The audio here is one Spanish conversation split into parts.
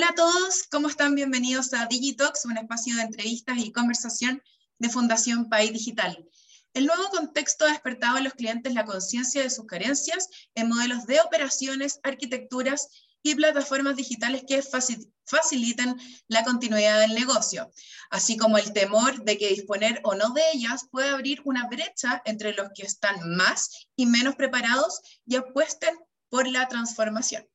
Hola a todos, ¿cómo están? Bienvenidos a Digitox, un espacio de entrevistas y conversación de Fundación País Digital. El nuevo contexto ha despertado en los clientes la conciencia de sus carencias en modelos de operaciones, arquitecturas y plataformas digitales que faciliten la continuidad del negocio, así como el temor de que disponer o no de ellas puede abrir una brecha entre los que están más y menos preparados y apuesten por la transformación.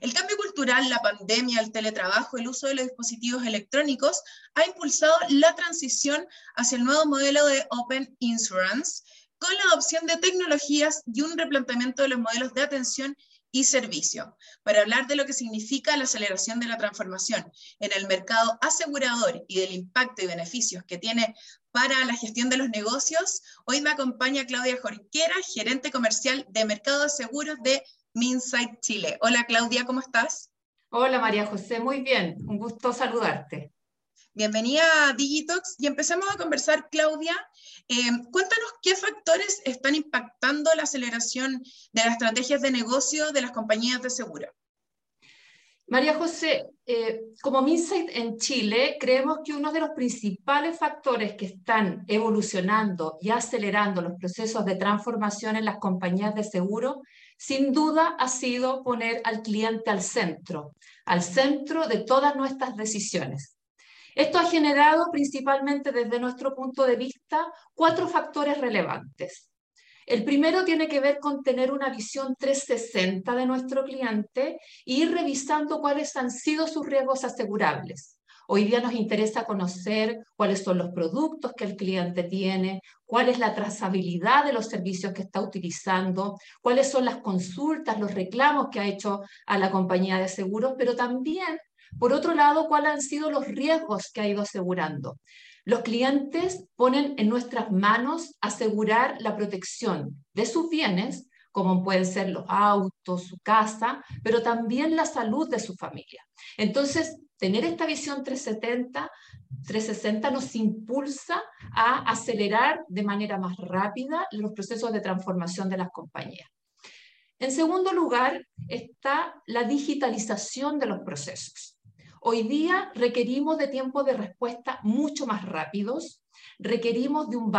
El cambio cultural, la pandemia, el teletrabajo, el uso de los dispositivos electrónicos ha impulsado la transición hacia el nuevo modelo de Open Insurance con la adopción de tecnologías y un replanteamiento de los modelos de atención y servicio, para hablar de lo que significa la aceleración de la transformación en el mercado asegurador y del impacto y beneficios que tiene para la gestión de los negocios, hoy me acompaña Claudia Jorquera, gerente comercial de mercado de seguros de Minsight Chile. Hola Claudia, ¿cómo estás? Hola María José, muy bien, un gusto saludarte. Bienvenida a Digitox y empezamos a conversar, Claudia. Eh, cuéntanos qué factores están impactando la aceleración de las estrategias de negocio de las compañías de seguro. María José, eh, como Minsight en Chile, creemos que uno de los principales factores que están evolucionando y acelerando los procesos de transformación en las compañías de seguro sin duda ha sido poner al cliente al centro, al centro de todas nuestras decisiones. Esto ha generado principalmente desde nuestro punto de vista cuatro factores relevantes. El primero tiene que ver con tener una visión 360 de nuestro cliente e ir revisando cuáles han sido sus riesgos asegurables. Hoy día nos interesa conocer cuáles son los productos que el cliente tiene, cuál es la trazabilidad de los servicios que está utilizando, cuáles son las consultas, los reclamos que ha hecho a la compañía de seguros, pero también, por otro lado, cuáles han sido los riesgos que ha ido asegurando. Los clientes ponen en nuestras manos asegurar la protección de sus bienes, como pueden ser los autos, su casa, pero también la salud de su familia. Entonces, tener esta visión 370, 360 nos impulsa a acelerar de manera más rápida los procesos de transformación de las compañías. En segundo lugar está la digitalización de los procesos. Hoy día requerimos de tiempos de respuesta mucho más rápidos, requerimos de un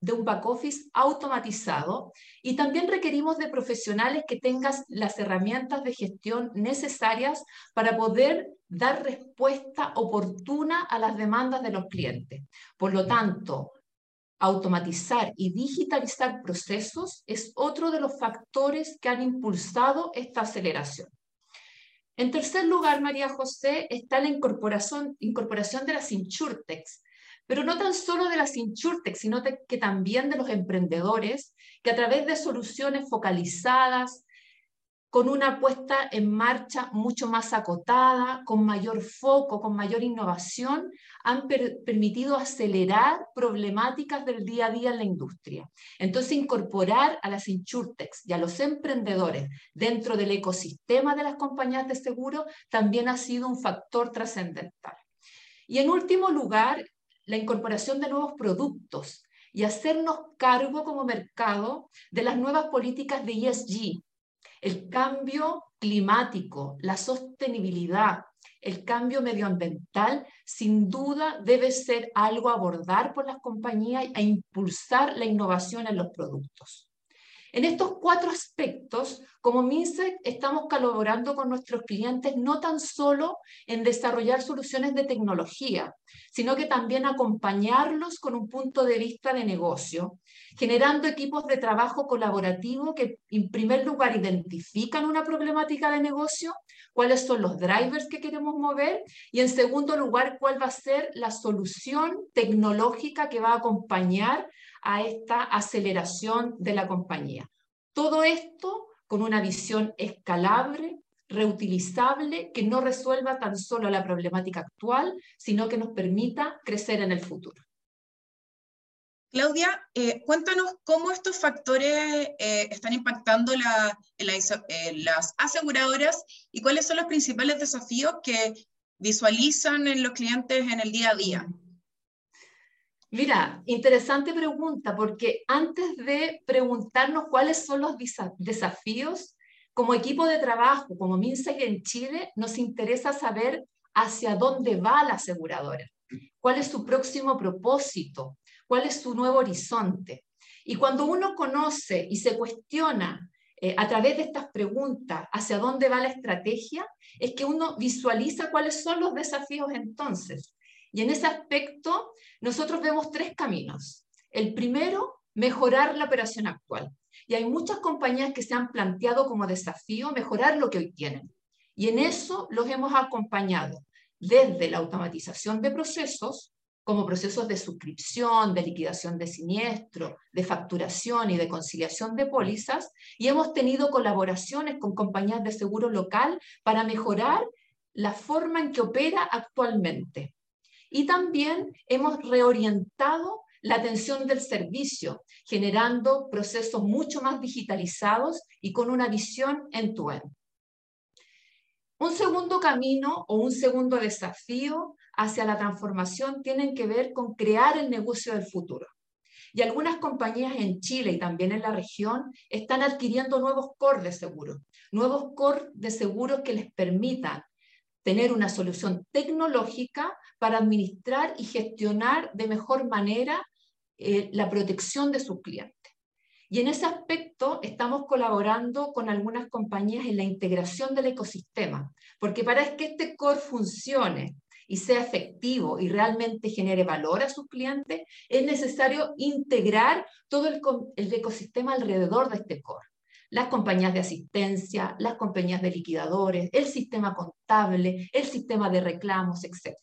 de un back office automatizado y también requerimos de profesionales que tengan las herramientas de gestión necesarias para poder dar respuesta oportuna a las demandas de los clientes. Por lo tanto, automatizar y digitalizar procesos es otro de los factores que han impulsado esta aceleración. En tercer lugar, María José, está la incorporación, incorporación de las insurtechs, pero no tan solo de las insurtech, sino que también de los emprendedores que a través de soluciones focalizadas, con una puesta en marcha mucho más acotada, con mayor foco, con mayor innovación, han permitido acelerar problemáticas del día a día en la industria. Entonces, incorporar a las insurtechs y a los emprendedores dentro del ecosistema de las compañías de seguro también ha sido un factor trascendental. Y en último lugar, la incorporación de nuevos productos y hacernos cargo como mercado de las nuevas políticas de ESG, el cambio climático, la sostenibilidad, el cambio medioambiental, sin duda debe ser algo a abordar por las compañías e impulsar la innovación en los productos. En estos cuatro aspectos, como MINSEC, estamos colaborando con nuestros clientes no tan solo en desarrollar soluciones de tecnología, sino que también acompañarlos con un punto de vista de negocio, generando equipos de trabajo colaborativo que, en primer lugar, identifican una problemática de negocio, cuáles son los drivers que queremos mover y, en segundo lugar, cuál va a ser la solución tecnológica que va a acompañar a esta aceleración de la compañía. Todo esto con una visión escalable, reutilizable, que no resuelva tan solo la problemática actual, sino que nos permita crecer en el futuro. Claudia, eh, cuéntanos cómo estos factores eh, están impactando las aseguradoras y cuáles son los principales desafíos que visualizan en los clientes en el día a día. Mira, interesante pregunta, porque antes de preguntarnos cuáles son los desafíos, como equipo de trabajo, como MinSafe en Chile, nos interesa saber hacia dónde va la aseguradora, cuál es su próximo propósito, cuál es su nuevo horizonte. Y cuando uno conoce y se cuestiona eh, a través de estas preguntas hacia dónde va la estrategia, es que uno visualiza cuáles son los desafíos entonces. Y en ese aspecto, nosotros vemos tres caminos. El primero, mejorar la operación actual. Y hay muchas compañías que se han planteado como desafío mejorar lo que hoy tienen. Y en eso los hemos acompañado desde la automatización de procesos, como procesos de suscripción, de liquidación de siniestro, de facturación y de conciliación de pólizas, y hemos tenido colaboraciones con compañías de seguro local para mejorar la forma en que opera actualmente. Y también hemos reorientado la atención del servicio, generando procesos mucho más digitalizados y con una visión en tu end Un segundo camino o un segundo desafío hacia la transformación tienen que ver con crear el negocio del futuro. Y algunas compañías en Chile y también en la región están adquiriendo nuevos core de seguro, nuevos core de seguros que les permitan tener una solución tecnológica para administrar y gestionar de mejor manera eh, la protección de sus clientes. Y en ese aspecto estamos colaborando con algunas compañías en la integración del ecosistema, porque para que este core funcione y sea efectivo y realmente genere valor a sus clientes, es necesario integrar todo el, el ecosistema alrededor de este core las compañías de asistencia, las compañías de liquidadores, el sistema contable, el sistema de reclamos, etc.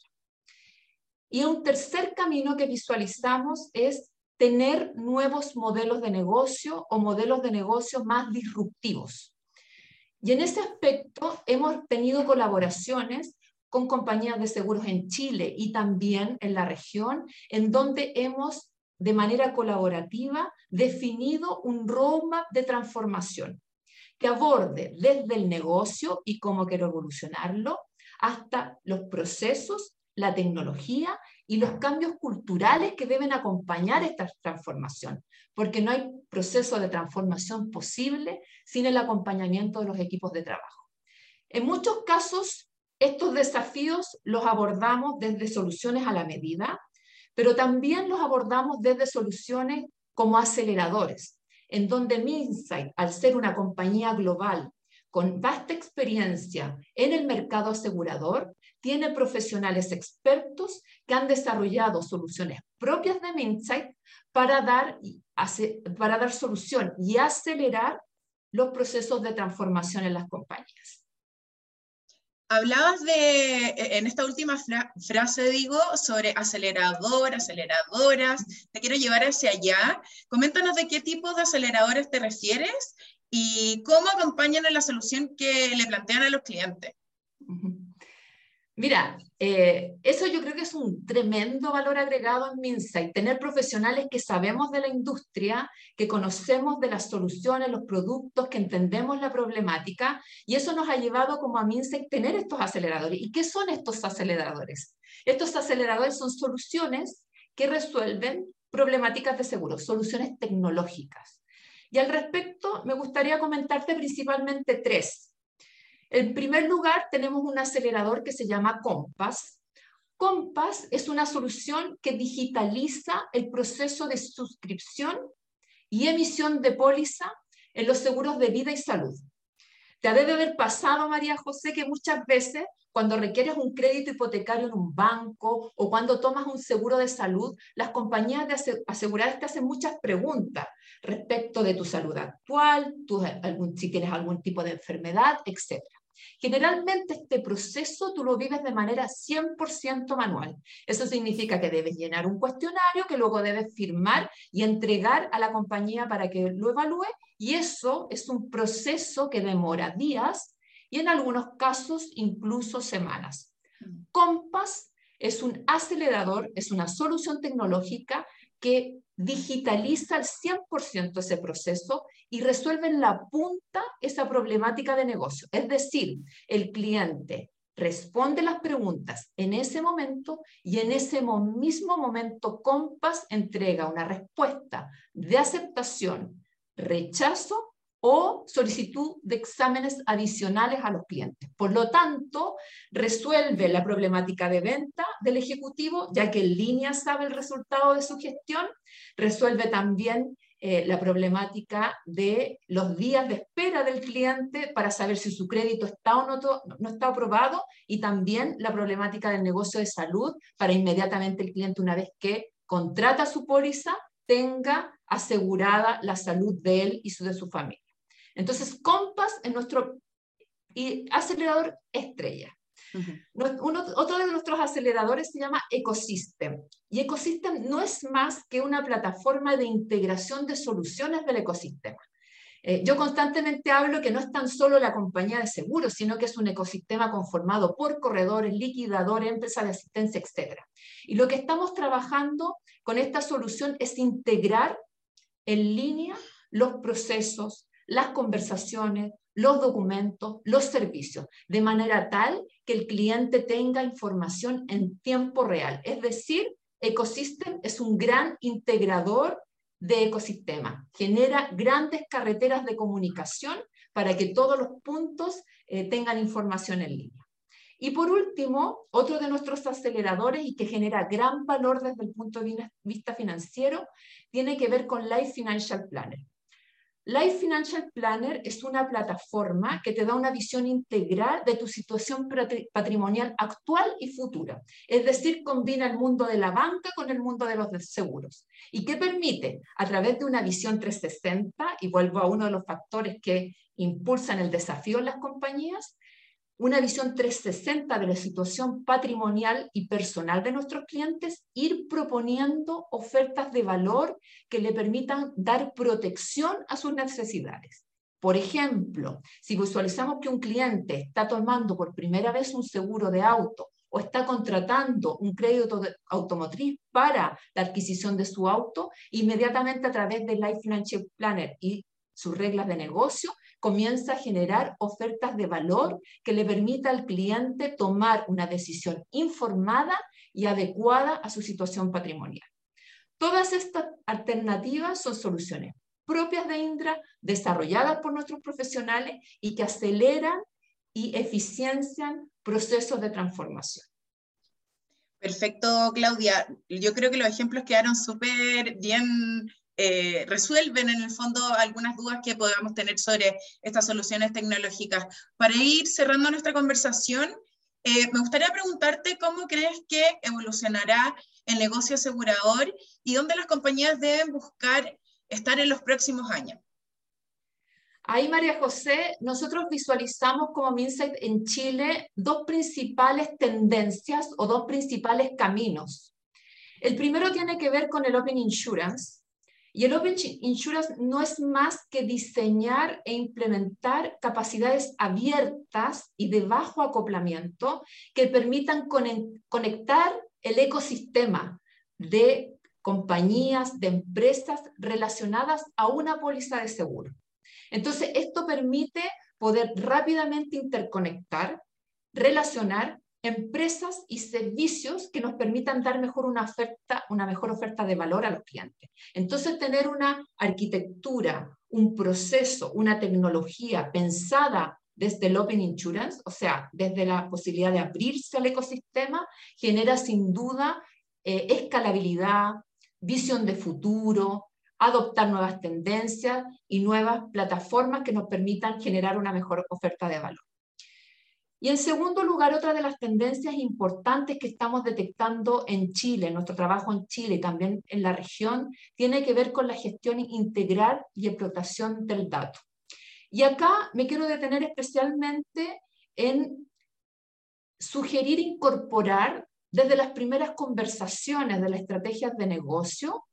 Y un tercer camino que visualizamos es tener nuevos modelos de negocio o modelos de negocio más disruptivos. Y en ese aspecto hemos tenido colaboraciones con compañías de seguros en Chile y también en la región, en donde hemos de manera colaborativa definido un roadmap de transformación que aborde desde el negocio y cómo quiero evolucionarlo, hasta los procesos la tecnología y los cambios culturales que deben acompañar esta transformación, porque no hay proceso de transformación posible sin el acompañamiento de los equipos de trabajo. En muchos casos, estos desafíos los abordamos desde soluciones a la medida, pero también los abordamos desde soluciones como aceleradores, en donde Minsight, al ser una compañía global con vasta experiencia en el mercado asegurador, tiene profesionales expertos que han desarrollado soluciones propias de Minsight para dar, para dar solución y acelerar los procesos de transformación en las compañías. Hablabas de, e, en esta última frase, digo, sobre acelerador, aceleradoras. Te quiero llevar hacia allá. Coméntanos de qué tipo de aceleradores te refieres y cómo acompañan en la solución que le plantean a los clientes. Mira, eh, eso yo creo que es un tremendo valor agregado en Minsight, tener profesionales que sabemos de la industria, que conocemos de las soluciones, los productos, que entendemos la problemática, y eso nos ha llevado como a Minsight tener estos aceleradores. ¿Y qué son estos aceleradores? Estos aceleradores son soluciones que resuelven problemáticas de seguro, soluciones tecnológicas. Y al respecto, me gustaría comentarte principalmente tres. En primer lugar, tenemos un acelerador que se llama Compass. Compass es una solución que digitaliza el proceso de suscripción y emisión de póliza en los seguros de vida y salud. Te debe haber pasado, María José, que muchas veces cuando requieres un crédito hipotecario en un banco o cuando tomas un seguro de salud, las compañías de aseguradas te hacen muchas preguntas respecto de tu salud actual, si tienes algún tipo de enfermedad, etc. Generalmente este proceso tú lo vives de manera 100% manual. Eso significa que debes llenar un cuestionario que luego debes firmar y entregar a la compañía para que lo evalúe y eso es un proceso que demora días y en algunos casos incluso semanas. Mm. Compass es un acelerador, es una solución tecnológica que digitaliza al 100% ese proceso y resuelve en la punta esa problemática de negocio. Es decir, el cliente responde las preguntas en ese momento y en ese mismo momento Compass entrega una respuesta de aceptación, rechazo o solicitud de exámenes adicionales a los clientes. Por lo tanto, resuelve la problemática de venta del ejecutivo, ya que en línea sabe el resultado de su gestión, resuelve también eh, la problemática de los días de espera del cliente para saber si su crédito está o no, no está aprobado y también la problemática del negocio de salud para inmediatamente el cliente una vez que contrata su póliza tenga asegurada la salud de él y su, de su familia. Entonces, Compass es nuestro acelerador estrella otro de nuestros aceleradores se llama Ecosystem. Y Ecosystem no es más que una plataforma de integración de soluciones del ecosistema. Eh, yo constantemente hablo que no es tan solo la compañía de seguros, sino que es un ecosistema conformado por corredores, liquidadores, empresas de asistencia, etc. Y lo que estamos trabajando con esta solución es integrar en línea los procesos, las conversaciones, los documentos, los servicios, de manera tal que el cliente tenga información en tiempo real. Es decir, Ecosystem es un gran integrador de ecosistema, genera grandes carreteras de comunicación para que todos los puntos eh, tengan información en línea. Y por último, otro de nuestros aceleradores y que genera gran valor desde el punto de vista financiero, tiene que ver con Life Financial Planner. Life Financial Planner es una plataforma que te da una visión integral de tu situación patrimonial actual y futura. Es decir, combina el mundo de la banca con el mundo de los seguros. ¿Y qué permite? A través de una visión 360, y vuelvo a uno de los factores que impulsan el desafío en las compañías, una visión 360 de la situación patrimonial y personal de nuestros clientes, ir proponiendo ofertas de valor que le permitan dar protección a sus necesidades. Por ejemplo, si visualizamos que un cliente está tomando por primera vez un seguro de auto o está contratando un crédito automotriz para la adquisición de su auto, inmediatamente a través del Life Financial Planner y sus reglas de negocio, comienza a generar ofertas de valor que le permita al cliente tomar una decisión informada y adecuada a su situación patrimonial. Todas estas alternativas son soluciones propias de Indra, desarrolladas por nuestros profesionales y que aceleran y eficiencian procesos de transformación. Perfecto, Claudia. Yo creo que los ejemplos quedaron súper bien eh, resuelven en el fondo algunas dudas que podamos tener sobre estas soluciones tecnológicas. Para ir cerrando nuestra conversación, eh, me gustaría preguntarte cómo crees que evolucionará el negocio asegurador y dónde las compañías deben buscar estar en los próximos años. Ahí, María José, nosotros visualizamos como Minsight en Chile dos principales tendencias o dos principales caminos. El primero tiene que ver con el Open Insurance, y el Open Insurance no es más que diseñar e implementar capacidades abiertas y de bajo acoplamiento que permitan conectar el ecosistema de compañías, de empresas relacionadas a una póliza de seguro. Entonces, esto permite poder rápidamente interconectar, relacionar empresas y servicios que nos permitan dar mejor una, oferta, una mejor oferta de valor a los clientes. Entonces, tener una arquitectura, un proceso, una tecnología pensada desde el Open Insurance, o sea, desde la posibilidad de abrirse al ecosistema, genera sin duda eh, escalabilidad, visión de futuro, adoptar nuevas tendencias y nuevas plataformas que nos permitan generar una mejor oferta de valor. Y en segundo lugar, otra de las tendencias importantes que estamos detectando en Chile, en nuestro trabajo en Chile y también en la región, tiene que ver con la gestión integral y explotación del dato. Y acá me quiero detener especialmente en sugerir incorporar desde las primeras conversaciones de las estrategias de negocio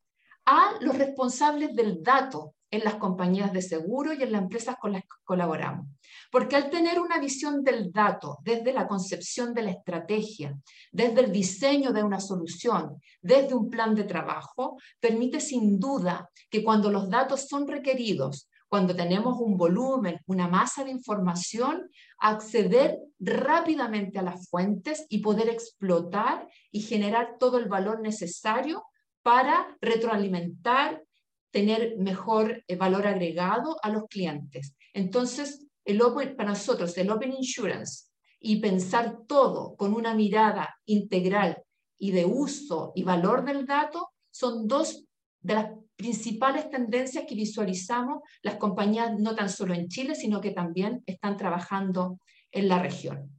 a los responsables del dato en las compañías de seguro y en las empresas con las que colaboramos. Porque al tener una visión del dato desde la concepción de la estrategia, desde el diseño de una solución, desde un plan de trabajo, permite sin duda que cuando los datos son requeridos, cuando tenemos un volumen, una masa de información, acceder rápidamente a las fuentes y poder explotar y generar todo el valor necesario para retroalimentar tener mejor eh, valor agregado a los clientes. Entonces, el open, para nosotros, el Open Insurance y pensar todo con una mirada integral y de uso y valor del dato son dos de las principales tendencias que visualizamos las compañías no tan solo en Chile, sino que también están trabajando en la región.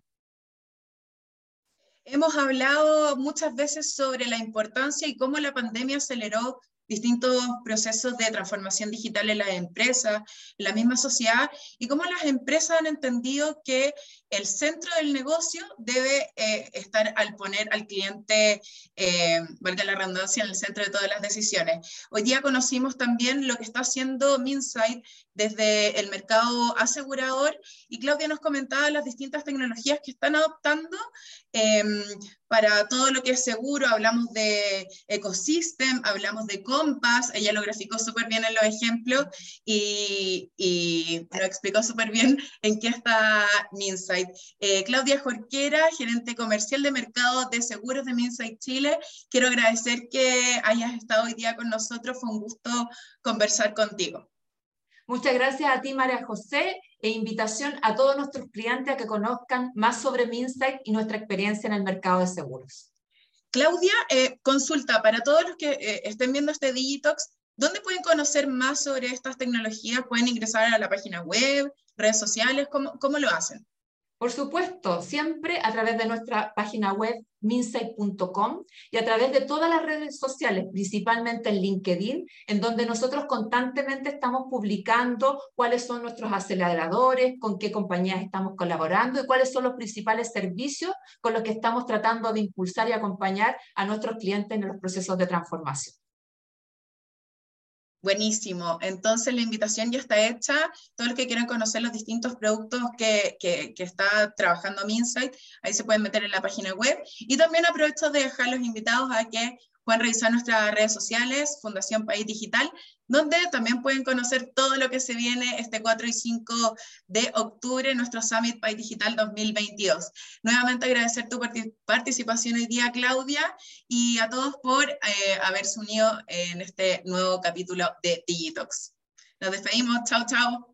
Hemos hablado muchas veces sobre la importancia y cómo la pandemia aceleró distintos procesos de transformación digital en las empresas, en la misma sociedad, y cómo las empresas han entendido que el centro del negocio debe eh, estar al poner al cliente, eh, valga la redundancia, en el centro de todas las decisiones. Hoy día conocimos también lo que está haciendo Minsight desde el mercado asegurador y Claudia nos comentaba las distintas tecnologías que están adoptando em, para todo lo que es seguro. Hablamos de Ecosystem, hablamos de Compass, ella lo graficó súper bien en los ejemplos y, lo explicó súper bien en qué está Minsight. Eh, Claudia Jorquera, gerente comercial de mercado de seguros de Minsight Chile. Quiero agradecer que hayas estado hoy día con nosotros. Fue un gusto conversar contigo. Muchas gracias a ti, María José, e invitación a todos nuestros clientes a que conozcan más sobre Minsight y nuestra experiencia en el mercado de seguros. Claudia, eh, consulta para todos los que eh, estén viendo este Digitox, ¿dónde pueden conocer más sobre estas tecnologías? ¿Pueden ingresar a la página web, redes sociales? ¿Cómo, cómo lo hacen? Por supuesto, siempre a través de nuestra página web minsight.com y a través de todas las redes sociales, principalmente en LinkedIn, en donde nosotros constantemente estamos publicando cuáles son nuestros aceleradores, con qué compañías estamos colaborando y cuáles son los principales servicios con los que estamos tratando de impulsar y acompañar a nuestros clientes en los procesos de transformación. Buenísimo. Entonces la invitación ya está hecha. Todos los que quieran conocer los distintos productos que, que, que, está trabajando Minsight, ahí se pueden meter en la página web. Y también aprovecho de dejar los invitados a que pueden revisar nuestras redes sociales, Fundación País Digital, donde también pueden conocer todo lo que se viene este 4 y 5 de octubre nuestro Summit País Digital 2022. Nuevamente agradecer tu participación hoy día, Claudia, y a todos por eh, haberse unido en este nuevo capítulo de Digitox. Nos despedimos. Chao, chao.